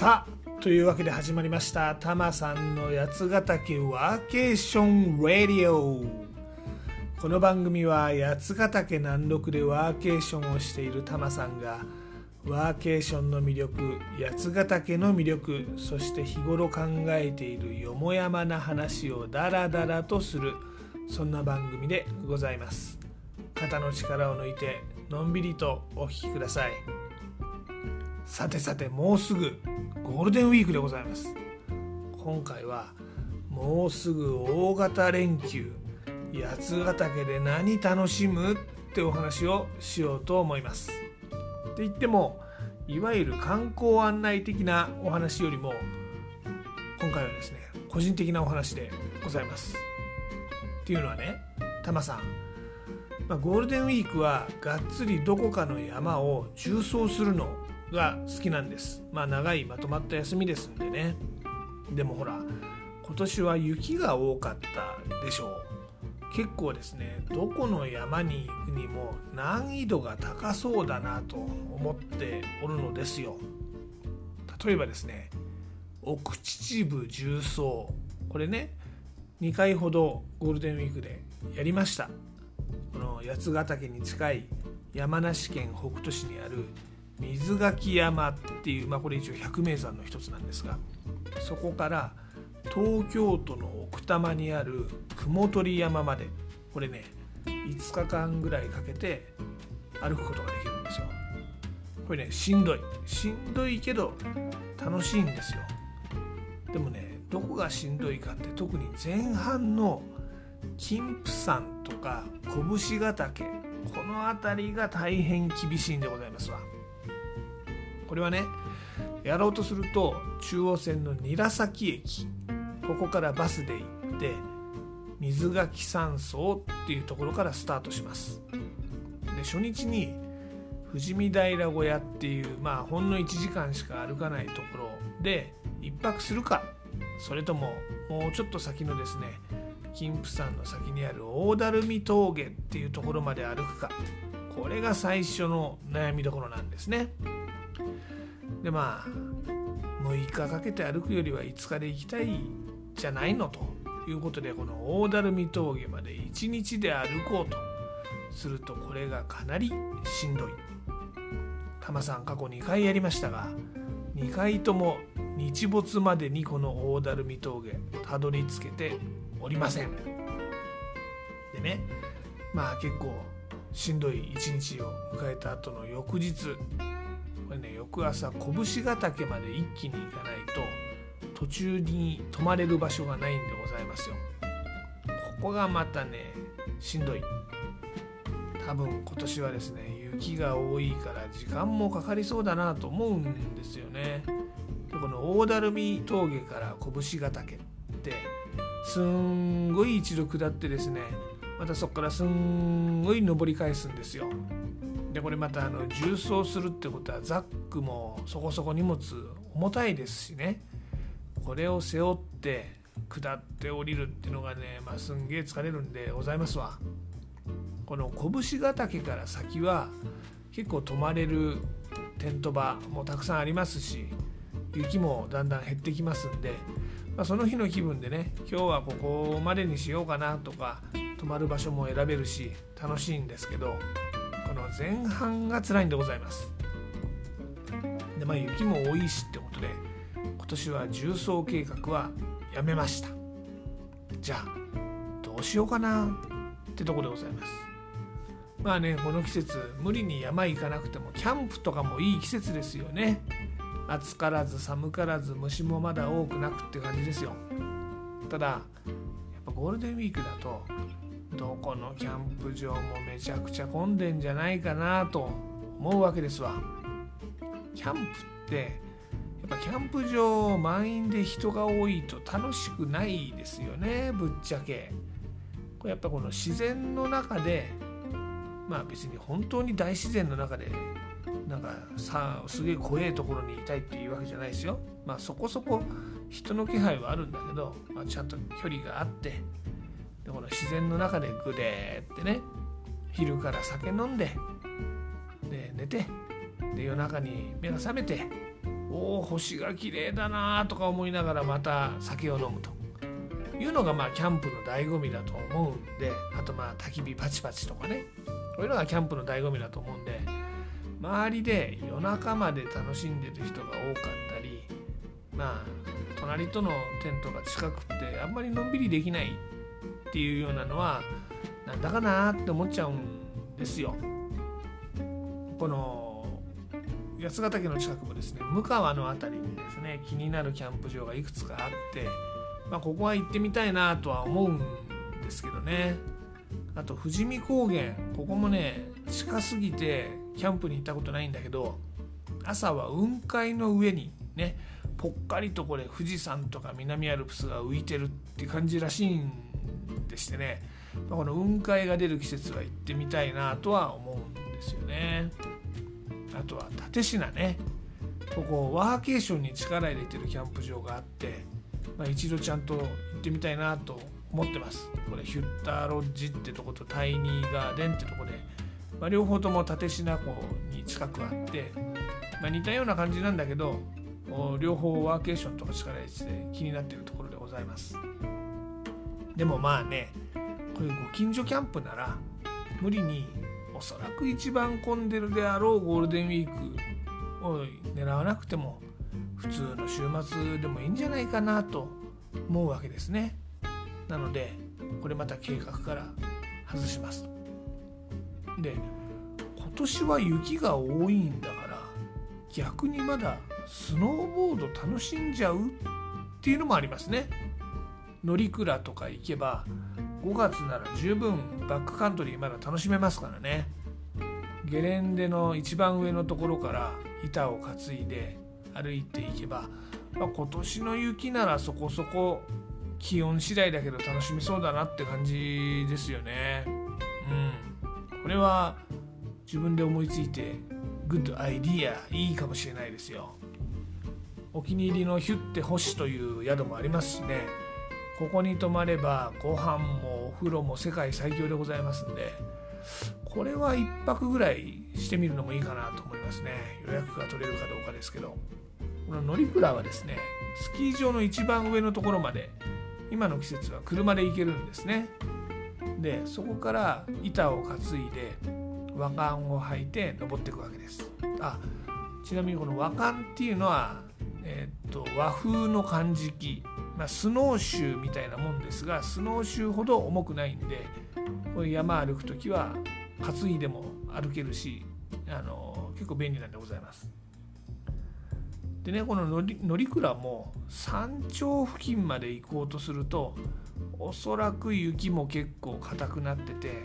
さあというわけで始まりました。タマさんの八ヶ岳ワーケーションラディオこの番組は八ヶ岳南麓でワーケーションをしているタマさんがワーケーションの魅力八ヶ岳の魅力そして日頃考えているよもやまな話をダラダラとするそんな番組でございます。肩の力を抜いてのんびりとお聴きください。さてさてもうすぐゴールデンウィークでございます。今回はもうすぐ大型連休。八ヶ岳で何楽しむってお話をしようと思います。って言ってもいわゆる観光案内的なお話よりも今回はですね個人的なお話でございます。っていうのはねタマさん、ま、ゴールデンウィークはがっつりどこかの山を縦走するのが好きなんです。まあ長いまとまった休みですんでね。でもほら今年は雪が多かったでしょう。結構ですねどこの山に行くにも難易度が高そうだなと思っておるのですよ。例えばですね奥秩父重曹これね2回ほどゴールデンウィークでやりました。この八ヶ岳に近い山梨県北杜市にある水垣山っていう、まあ、これ一応百名山の一つなんですがそこから東京都の奥多摩にある雲取山までこれね5日間ぐらいかけて歩くことができるんですよ。これねしんどい。しんどいけど楽しいんですよ。でもねどこがしんどいかって特に前半の金峰山とか拳ヶ岳この辺りが大変厳しいんでございますわ。これはねやろうとすると中央線の韮崎駅ここからバスで行って水垣山荘っていうところからスタートします。で初日に富士見平小屋っていうまあほんの1時間しか歩かないところで1泊するか。それとももうちょっと先のですね金峰山の先にある大垂水峠っていうところまで歩くか。これが最初の悩みどころなんですね。でまあ6日かけて歩くよりは5日で行きたいじゃないのということでこの大垂水峠まで1日で歩こうとするとこれがかなりしんどい。タマさん過去2回やりましたが2回とも日没までにこの大垂水峠たどり着けておりません。でねまあ結構しんどい一日を迎えた後の翌日これね翌朝拳ヶ岳まで一気に行かないと途中に泊まれる場所がないんでございますよ。ここがまたねしんどい。多分今年はですね雪が多いから時間もかかりそうだなと思うんですよね。でこの大垂水峠から拳ヶ岳ってすんごい一度下ってですねまたそこからすんごい登り返すんですよ。でこれまたあの重装するってことはザックもそこそこ荷物重たいですしね。これを背負って下って降りるっていうのがね、まあ、すんげえ疲れるんでございますわ。この拳ヶ岳から先は結構泊まれるテント場もたくさんありますし雪もだんだん減ってきますんで、まあ、その日の気分でね今日はここまでにしようかなとか泊まる場所も選べるし楽しいんですけど前半が辛いんでございます。でまあ雪も多いしってことで今年は重装計画はやめました。じゃあどうしようかなってとこでございます。まあねこの季節無理に山行かなくてもキャンプとかもいい季節ですよね。暑からず寒からず虫もまだ多くなくって感じですよ。ただやっぱゴールデンウィークだとどこのキャンプ場もめちゃくちゃ混んでんじゃないかなと思うわけですわ。キャンプってやっぱキャンプ場満員で人が多いと楽しくないですよねぶっちゃけ。これやっぱこの自然の中でまあ別に本当に大自然の中でなんかさすげえ怖えところにいたいっていうわけじゃないですよ。まあそこそこ人の気配はあるんだけど、まあ、ちゃんと距離があってでこの自然の中でグデーってね昼から酒飲んでで寝てで夜中に目が覚めておお星が綺麗だなとか思いながらまた酒を飲むと。いうのがまあキャンプの醍醐味だと思うんであとまあ焚き火パチパチとかね。こういうのがキャンプの醍醐味だと思うんで周りで夜中まで楽しんでる人が多かったりまあ隣とのテントが近くってあんまりのんびりできないっていうようなのはなんだかなって思っちゃうんですよ。この八ヶ岳の近くもですね向川の辺りにですね気になるキャンプ場がいくつかあって、まあ、ここは行ってみたいなとは思うんですけどねあと富士見高原ここもね近すぎてキャンプに行ったことないんだけど朝は雲海の上にねぽっかりとこれ富士山とか南アルプスが浮いてるって感じらしいんでしてね、この雲海が出る季節は行ってみたいなとは思うんですよね。あとは蓼科ね。ここワーケーションに力入れてるキャンプ場があって、まあ、一度ちゃんと行ってみたいなと思ってます。これヒュッターロッジってとことタイニーガーデンってとこで、まあ、両方とも蓼科湖に近くあって、まあ、似たような感じなんだけど両方ワーケーションとか力入れて気になってるところでございます。でもまあねこういうご近所キャンプなら無理におそらく一番混んでるであろうゴールデンウィークを狙わなくても普通の週末でもいいんじゃないかなと思うわけですね。なのでこれまた計画から外します。で今年は雪が多いんだから逆にまだスノーボード楽しんじゃうっていうのもありますね。乗鞍とか行けば5月なら十分バックカントリーまだ楽しめますからね。ゲレンデの一番上のところから板を担いで歩いていけば、まあ、今年の雪ならそこそこ気温次第だけど楽しめそうだなって感じですよね。うん。これは自分で思いついてグッドアイディアいいかもしれないですよ。お気に入りのヒュッテ星という宿もありますしね。ここに泊まればご飯もお風呂も世界最強でございますんでこれは1泊ぐらいしてみるのもいいかなと思いますね。予約が取れるかどうかですけど。この乗鞍はですねスキー場の一番上のところまで今の季節は車で行けるんですね。でそこから板を担いで和漢を履いて登っていくわけです。あちなみにこの和漢っていうのはえー、っと和風の漢字記、まあ、スノーシューみたいなもんですがスノーシューほど重くないんでこれ山歩く時は担いでも歩けるしあの結構便利なんでございます。でねこの乗鞍も山頂付近まで行こうとするとおそらく雪も結構硬くなってて、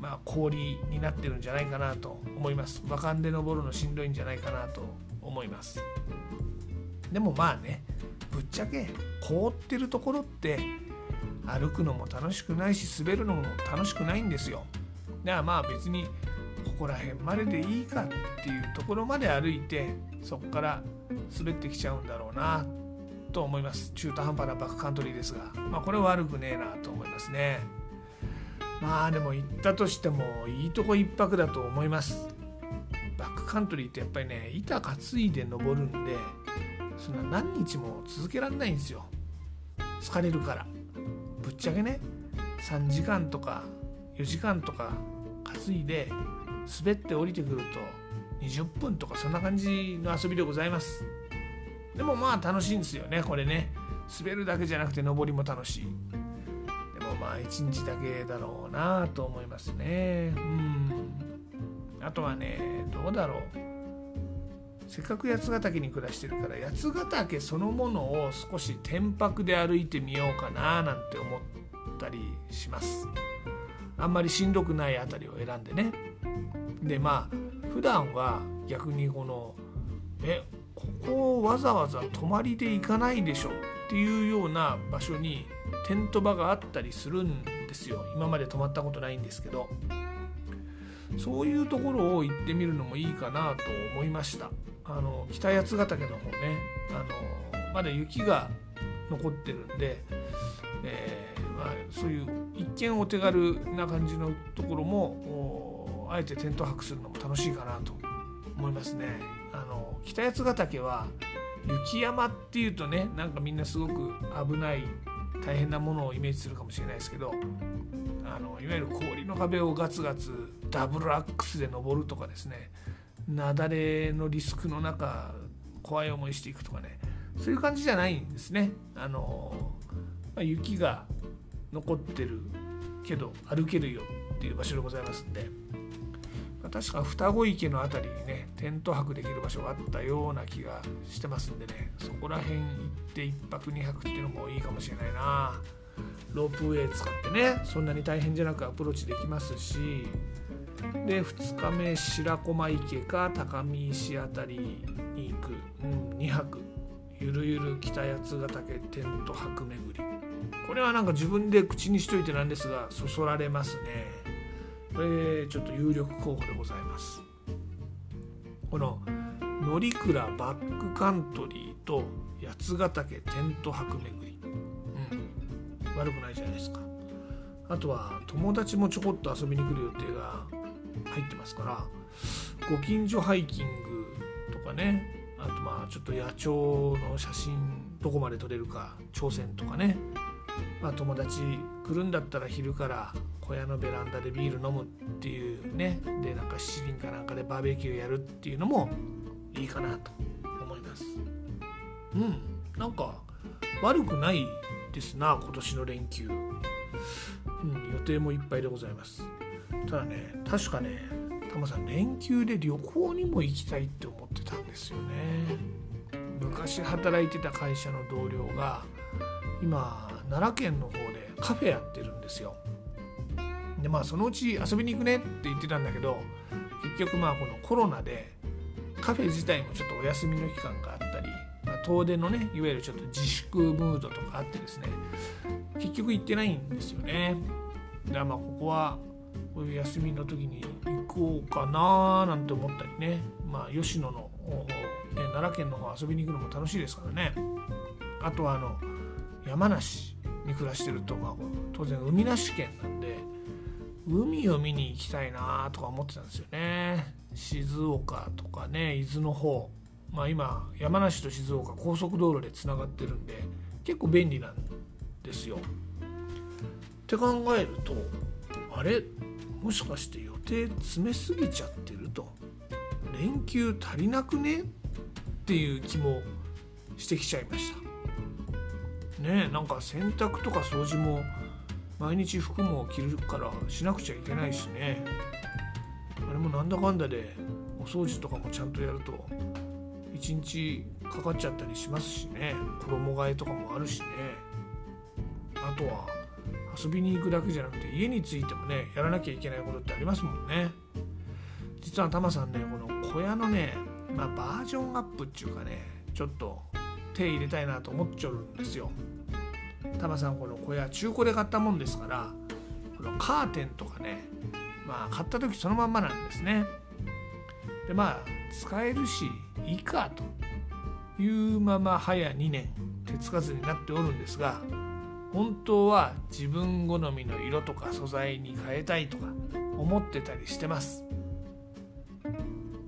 まあ、氷になってるんじゃないかなと思います。和漢で登るのしんどいんじゃないかなと思います。でもまあねぶっちゃけ凍ってるところって歩くのも楽しくないし滑るのも楽しくないんですよ。だからまあ別にここら辺まででいいかっていうところまで歩いてそこから滑ってきちゃうんだろうなと思います。中途半端なバックカントリーですが。まあこれは悪くねえなと思いますね。まあでも行ったとしてもいいとこ一泊だと思います。バックカントリーってやっぱりね板担いで登るんでそんな何日も続けられないんですよ。疲れるから。ぶっちゃけね。3時間とか4時間とか担いで滑って降りてくると20分とかそんな感じの遊びでございます。でもまあ楽しいんですよねこれね。滑るだけじゃなくて登りも楽しい。でもまあ1日だけだろうなと思いますね。うん。あとはねどうだろう。せっかく八ヶ岳に暮らしてるから八ヶ岳そのものを少し天白で歩いてみようかななんて思ったりします。あんまりしんどくない辺りを選んでね。でまあ普段は逆にこのえここをわざわざ泊まりで行かないでしょっていうような場所にテント場があったりするんですよ。今まで泊まったことないんですけど。そういうところを行ってみるのもいいかなと思いました。あの北八ヶ岳の方ねあのまだ雪が残ってるんで、えー、まあ、そういう一見お手軽な感じのところもあえてテント泊するのも楽しいかなと思いますね。あの北八ヶ岳は雪山っていうとねなんかみんなすごく危ない大変なものをイメージするかもしれないですけどあのいわゆる氷の壁をガツガツダブルアックスで登るとかですね雪崩のリスクの中怖い思いしていくとかね。そういう感じじゃないんですね。あのまあ、雪が残ってるけど歩けるよっていう場所でございますんで、まあ、確か双子池の辺りにねテント泊できる場所があったような気がしてますんでね。そこら辺行って1泊2泊っていうのもいいかもしれないな。ロープウェイ使ってねそんなに大変じゃなくアプローチできますし。で2日目白駒池か高見石辺りに行く、うん、2泊。ゆるゆる北八ヶ岳テント泊巡り。これはなんか自分で口にしといてなんですがそそられますね。これちょっと有力候補でございます。この乗鞍バックカントリーと八ヶ岳テント泊巡り。うん。悪くないじゃないですか。あとは友達もちょこっと遊びに来る予定が入ってますからご近所ハイキングとかねあとまあちょっと野鳥の写真どこまで撮れるか挑戦とかね、まあ、友達来るんだったら昼から小屋のベランダでビール飲むっていうねでなんか七輪かなんかでバーベキューやるっていうのもいいかなと思います。うん。なんか悪くないですな今年の連休、うん、予定もいっぱいでございます。ただね確かねタマさん連休で旅行にも行きたいって思ってたんですよね。昔働いてた会社の同僚が今奈良県の方でカフェやってるんですよ。でまあそのうち遊びに行くねって言ってたんだけど結局まあこのコロナでカフェ自体もちょっとお休みの期間があったり、まあ、遠出のねいわゆるちょっと自粛ムードとかあってですね結局行ってないんですよね。だからまあここは休みの時に行こうかななんて思ったりね。まあ吉野の、ね、奈良県の方遊びに行くのも楽しいですからね。あとはあの山梨に暮らしてると、まあ、当然海なし県なんで海を見に行きたいなとか思ってたんですよね。静岡とかね伊豆の方。まあ今山梨と静岡高速道路でつながってるんで結構便利なんですよ。って考えるとあれ？もしかして予定詰めすぎちゃってると。連休足りなくね？っていう気もしてきちゃいました。ねえなんか洗濯とか掃除も毎日服も着るからしなくちゃいけないしね。あれもなんだかんだでお掃除とかもちゃんとやると1日かかっちゃったりしますしね。衣替えとかもあるしね。あとは遊びに行くだけじゃなくて家についてもねやらなきゃいけないことってありますもんね。実はタマさんねこの小屋のね、まあ、バージョンアップっていうかねちょっと手入れたいなと思っちゃうんですよ。タマさんこの小屋中古で買ったもんですからこのカーテンとかねまあ買った時そのまんまなんですね。でまあ使えるしいいかというまま早2年手つかずになっておるんですが本当は自分好みの色とか素材に変えたいとか思ってたりしてます。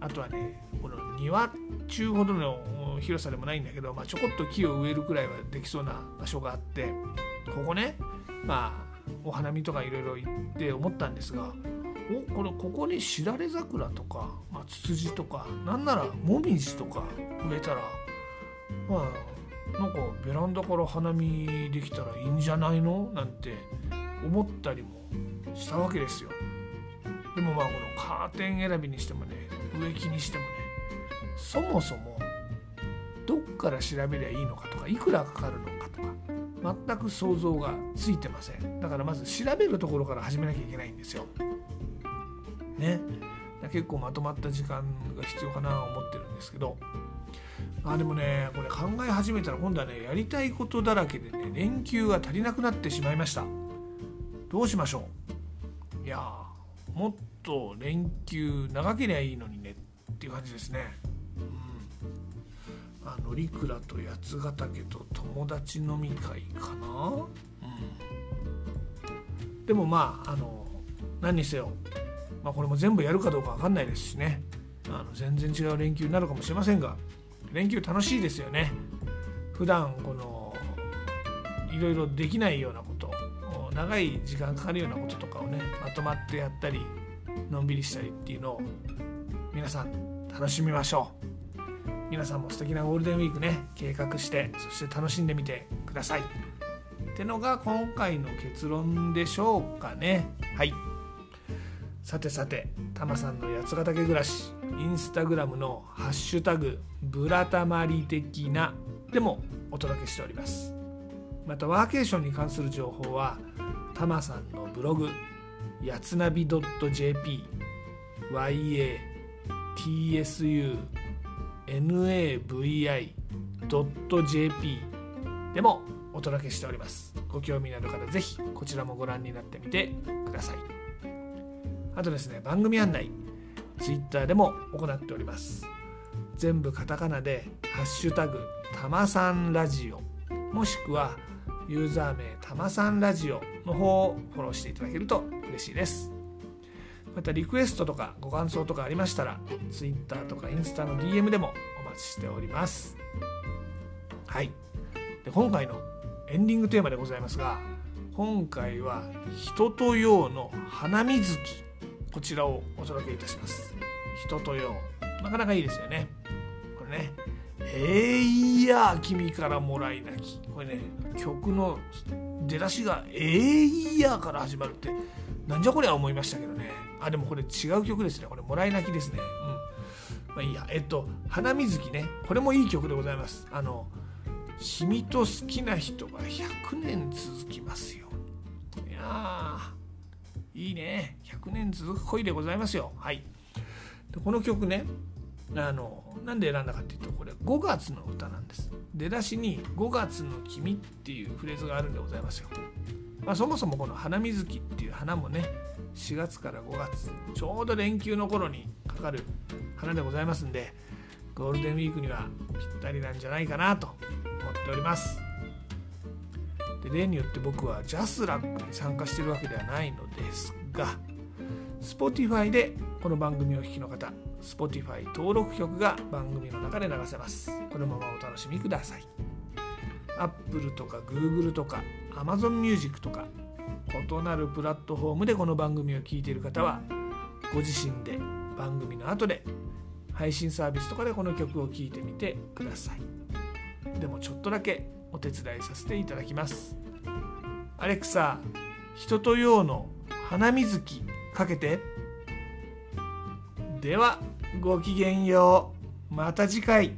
あとはねこの庭中ほどの広さでもないんだけど、まあ、ちょこっと木を植えるくらいはできそうな場所があってここねまあお花見とかいろいろ行って思ったんですがおこれここにしだれ桜とか、まあ、ツツジとかなんならもみじとか植えたらまあなんかベランダから花見できたらいいんじゃないの？なんて思ったりもしたわけですよ。でもまあこのカーテン選びにしてもね植木にしてもねそもそもどっから調べりゃいいのかとかいくらかかるのかとか全く想像がついてません。だからまず調べるところから始めなきゃいけないんですよ。ね。結構まとまった時間が必要かなと思ってるんですけど。あでもねこれ考え始めたら今度はねやりたいことだらけでね連休が足りなくなってしまいました。どうしましょう？いやもっと連休長ければいいのにねっていう感じですね。うん。あ乗鞍と八ヶ岳と友達飲み会かな。うん。でもまああの何にせよまあこれも全部やるかどうか分かんないですしね。あの全然違う連休になるかもしれませんが連休楽しいですよね。普段このいろいろできないようなこと長い時間かかるようなこととかをねまとまってやったりのんびりしたりっていうのを皆さん楽しみましょう。皆さんも素敵なゴールデンウィークね計画してそして楽しんでみてください。ってのが今回の結論でしょうかね。はい。さてさてタマさんの八ヶ岳暮らし。インスタグラムの「ハッシュタグブラタマリ的な」でもお届けしております。またワーケーションに関する情報はタマさんのブログやつなび .jp yatsunavi.jp でもお届けしております。ご興味のある方ぜひこちらもご覧になってみてください。あとですね番組案内。Twitter でも行っております。全部カタカナで「ハッシュタグたまさんラジオ」もしくはユーザー名たまさんラジオの方をフォローしていただけると嬉しいです。またリクエストとかご感想とかありましたら Twitter とかインスタの DM でもお待ちしております。はい。で今回のエンディングテーマでございますが今回は人とようの花水木。こちらをお届けいたします。人とよ。なかなかいいですよね。これね。えいや君からもらい泣き。これね曲の出だしが「えいや」から始まるってなんじゃこりゃ思いましたけどね。あでもこれ違う曲ですね。これもらい泣きですね。うん。まあいいや。えっと「花水木ね。これもいい曲でございます。あの君と好きな人が100年続きますよ。いやいいね。100年続く恋でございますよ。はい。でこの曲ねあのなんで選んだかっていうとこれ5月の歌なんです。出だしに「5月の君」っていうフレーズがあるんでございますよ、まあ、そもそもこの「花水木」っていう花もね4月から5月ちょうど連休の頃にかかる花でございますんでゴールデンウィークにはぴったりなんじゃないかなと思っております。で例によって僕はジャスラックに参加してるわけではないのですが Spotify でこの番組をお聴きの方 Spotify 登録曲が番組の中で流せます。このままお楽しみください。Apple とか Google とか Amazon Music とか異なるプラットフォームでこの番組を聴いている方はご自身で番組の後で配信サービスとかでこの曲を聴いてみてください。でもちょっとだけお手伝いさせていただきます。アレクサ人と用の花水木かけて。ではごきげんよう。また次回。